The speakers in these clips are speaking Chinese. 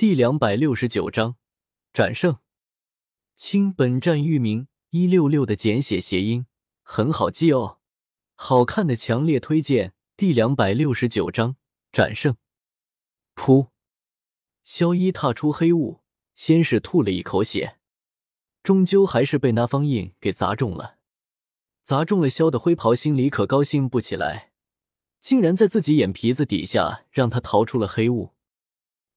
第两百六十九章斩胜。清，本站域名一六六的简写谐音，很好记哦。好看的强烈推荐。第两百六十九章斩胜。噗！萧一踏出黑雾，先是吐了一口血，终究还是被那方印给砸中了。砸中了萧的灰袍，心里可高兴不起来，竟然在自己眼皮子底下让他逃出了黑雾。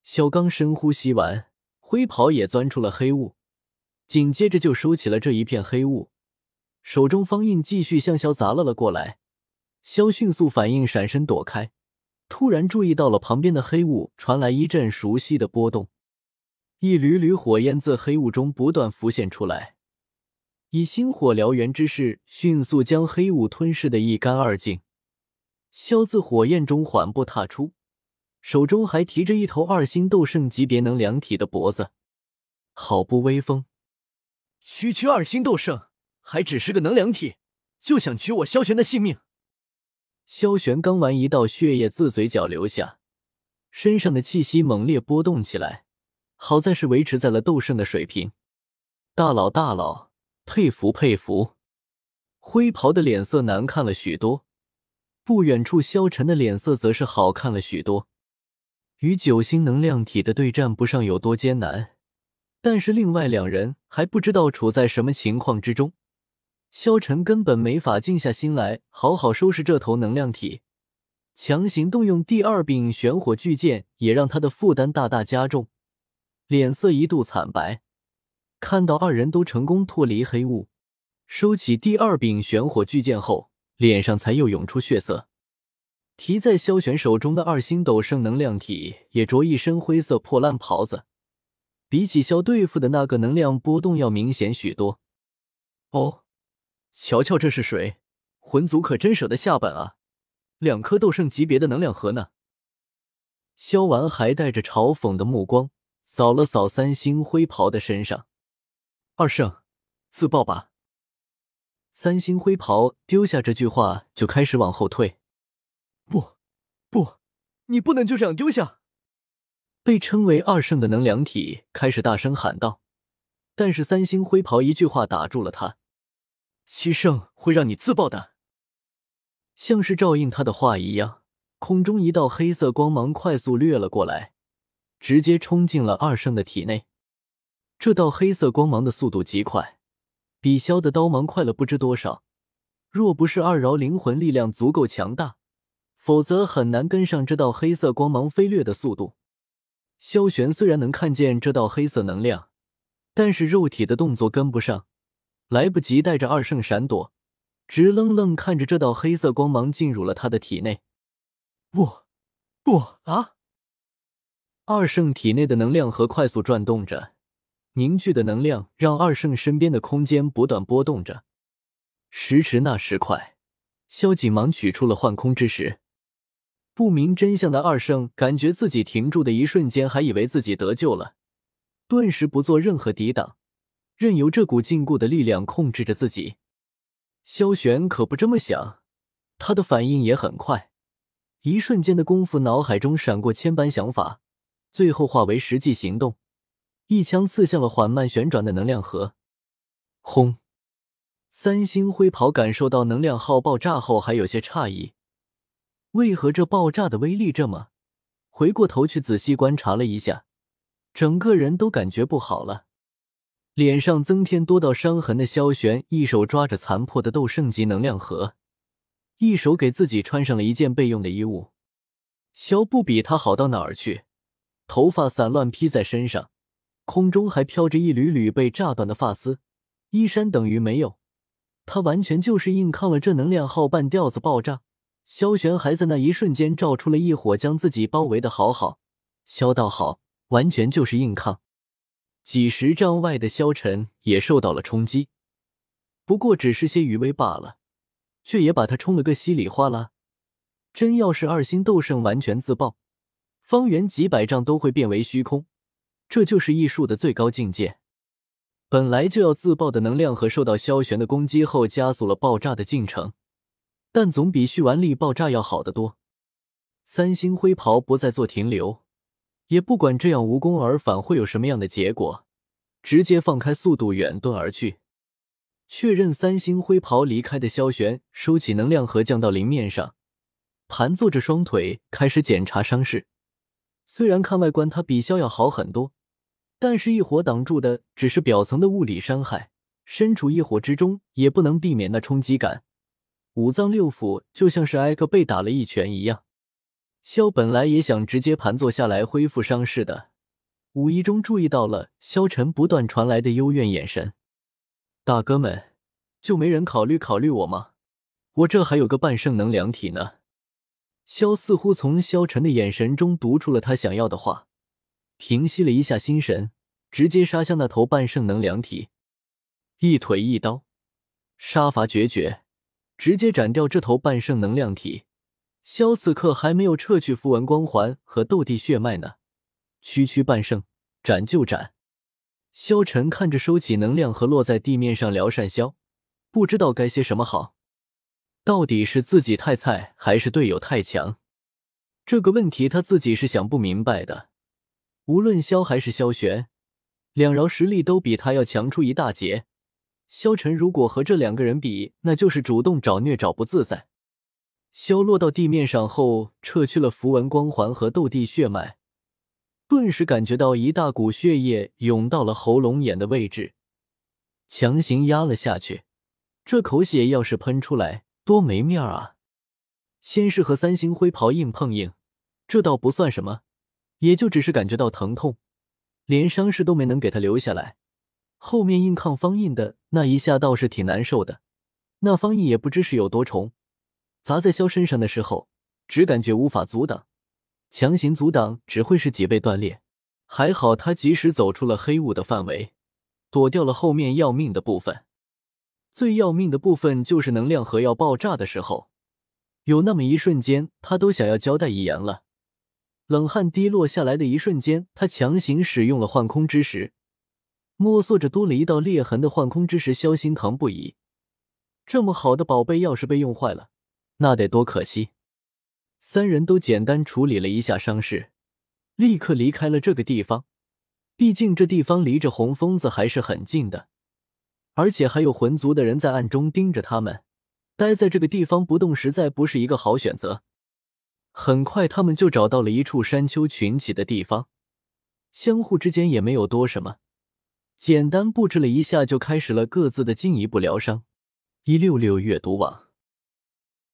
萧刚深呼吸完，灰袍也钻出了黑雾，紧接着就收起了这一片黑雾，手中方印继续向萧砸了了过来。萧迅速反应，闪身躲开，突然注意到了旁边的黑雾传来一阵熟悉的波动，一缕缕火焰自黑雾中不断浮现出来，以星火燎原之势，迅速将黑雾吞噬的一干二净。萧自火焰中缓步踏出，手中还提着一头二星斗圣级别能量体的脖子，好不威风！区区二星斗圣，还只是个能量体，就想取我萧玄的性命？萧玄刚完一道血液自嘴角流下，身上的气息猛烈波动起来。好在是维持在了斗圣的水平。大佬，大佬，佩服佩服！灰袍的脸色难看了许多，不远处萧晨的脸色则是好看了许多。与九星能量体的对战不上有多艰难，但是另外两人还不知道处在什么情况之中。萧晨根本没法静下心来好好收拾这头能量体，强行动用第二柄玄火巨剑也让他的负担大大加重，脸色一度惨白。看到二人都成功脱离黑雾，收起第二柄玄火巨剑后，脸上才又涌出血色。提在萧玄手中的二星斗圣能量体也着一身灰色破烂袍子，比起萧对付的那个能量波动要明显许多。哦。瞧瞧这是谁？魂族可真舍得下本啊！两颗斗圣级别的能量核呢？萧完还带着嘲讽的目光扫了扫三星灰袍的身上。二圣，自爆吧！三星灰袍丢下这句话就开始往后退。不，你不能就这样丢下！被称为二圣的能量体开始大声喊道，但是三星灰袍一句话打住了他。七圣会让你自爆的，像是照应他的话一样，空中一道黑色光芒快速掠了过来，直接冲进了二圣的体内。这道黑色光芒的速度极快，比萧的刀芒快了不知多少。若不是二饶灵魂力量足够强大，否则很难跟上这道黑色光芒飞掠的速度。萧玄虽然能看见这道黑色能量，但是肉体的动作跟不上。来不及带着二圣闪躲，直愣愣看着这道黑色光芒进入了他的体内。不，不啊！二圣体内的能量核快速转动着，凝聚的能量让二圣身边的空间不断波动着。时迟那时快，萧景忙取出了幻空之石。不明真相的二圣感觉自己停住的一瞬间，还以为自己得救了，顿时不做任何抵挡。任由这股禁锢的力量控制着自己，萧玄可不这么想，他的反应也很快，一瞬间的功夫，脑海中闪过千般想法，最后化为实际行动，一枪刺向了缓慢旋转的能量核。轰！三星灰袍感受到能量号爆炸后，还有些诧异，为何这爆炸的威力这么？回过头去仔细观察了一下，整个人都感觉不好了。脸上增添多道伤痕的萧玄，一手抓着残破的斗圣级能量核，一手给自己穿上了一件备用的衣物。萧不比他好到哪儿去，头发散乱披在身上，空中还飘着一缕缕被炸断的发丝，衣衫等于没有。他完全就是硬抗了这能量号半吊子爆炸。萧玄还在那一瞬间照出了一火，将自己包围的好好。萧道好，完全就是硬抗。几十丈外的萧晨也受到了冲击，不过只是些余威罢了，却也把他冲了个稀里哗啦。真要是二星斗圣完全自爆，方圆几百丈都会变为虚空，这就是艺术的最高境界。本来就要自爆的能量和受到萧玄的攻击后，加速了爆炸的进程，但总比蓄完力爆炸要好得多。三星灰袍不再做停留。也不管这样无功而返会有什么样的结果，直接放开速度远遁而去。确认三星灰袍离开的萧玄收起能量核降到灵面上，盘坐着双腿开始检查伤势。虽然看外观他比萧要好很多，但是异火挡住的只是表层的物理伤害，身处异火之中也不能避免那冲击感。五脏六腑就像是挨个被打了一拳一样。萧本来也想直接盘坐下来恢复伤势的，无意中注意到了萧晨不断传来的幽怨眼神。大哥们，就没人考虑考虑我吗？我这还有个半圣能量体呢。萧似乎从萧晨的眼神中读出了他想要的话，平息了一下心神，直接杀向那头半圣能量体，一腿一刀，杀伐决绝，直接斩掉这头半圣能量体。萧此刻还没有撤去符文光环和斗帝血脉呢，区区半圣，斩就斩。萧晨看着收起能量和落在地面上辽善萧，不知道该些什么好。到底是自己太菜，还是队友太强？这个问题他自己是想不明白的。无论萧还是萧玄，两饶实力都比他要强出一大截。萧晨如果和这两个人比，那就是主动找虐，找不自在。萧落到地面上后，撤去了符文光环和斗帝血脉。顿时感觉到一大股血液涌到了喉咙眼的位置，强行压了下去。这口血要是喷出来，多没面啊！先是和三星灰袍硬碰硬，这倒不算什么，也就只是感觉到疼痛，连伤势都没能给他留下来。后面硬抗方印的那一下倒是挺难受的，那方印也不知是有多重，砸在萧身上的时候，只感觉无法阻挡。强行阻挡只会是脊背断裂，还好他及时走出了黑雾的范围，躲掉了后面要命的部分。最要命的部分就是能量盒要爆炸的时候，有那么一瞬间，他都想要交代一言了。冷汗滴落下来的一瞬间，他强行使用了幻空之石，摸索着多了一道裂痕的幻空之石，萧心疼不已。这么好的宝贝，要是被用坏了，那得多可惜。三人都简单处理了一下伤势，立刻离开了这个地方。毕竟这地方离着红疯子还是很近的，而且还有魂族的人在暗中盯着他们。待在这个地方不动，实在不是一个好选择。很快，他们就找到了一处山丘群起的地方，相互之间也没有多什么，简单布置了一下，就开始了各自的进一步疗伤。一六六阅读网。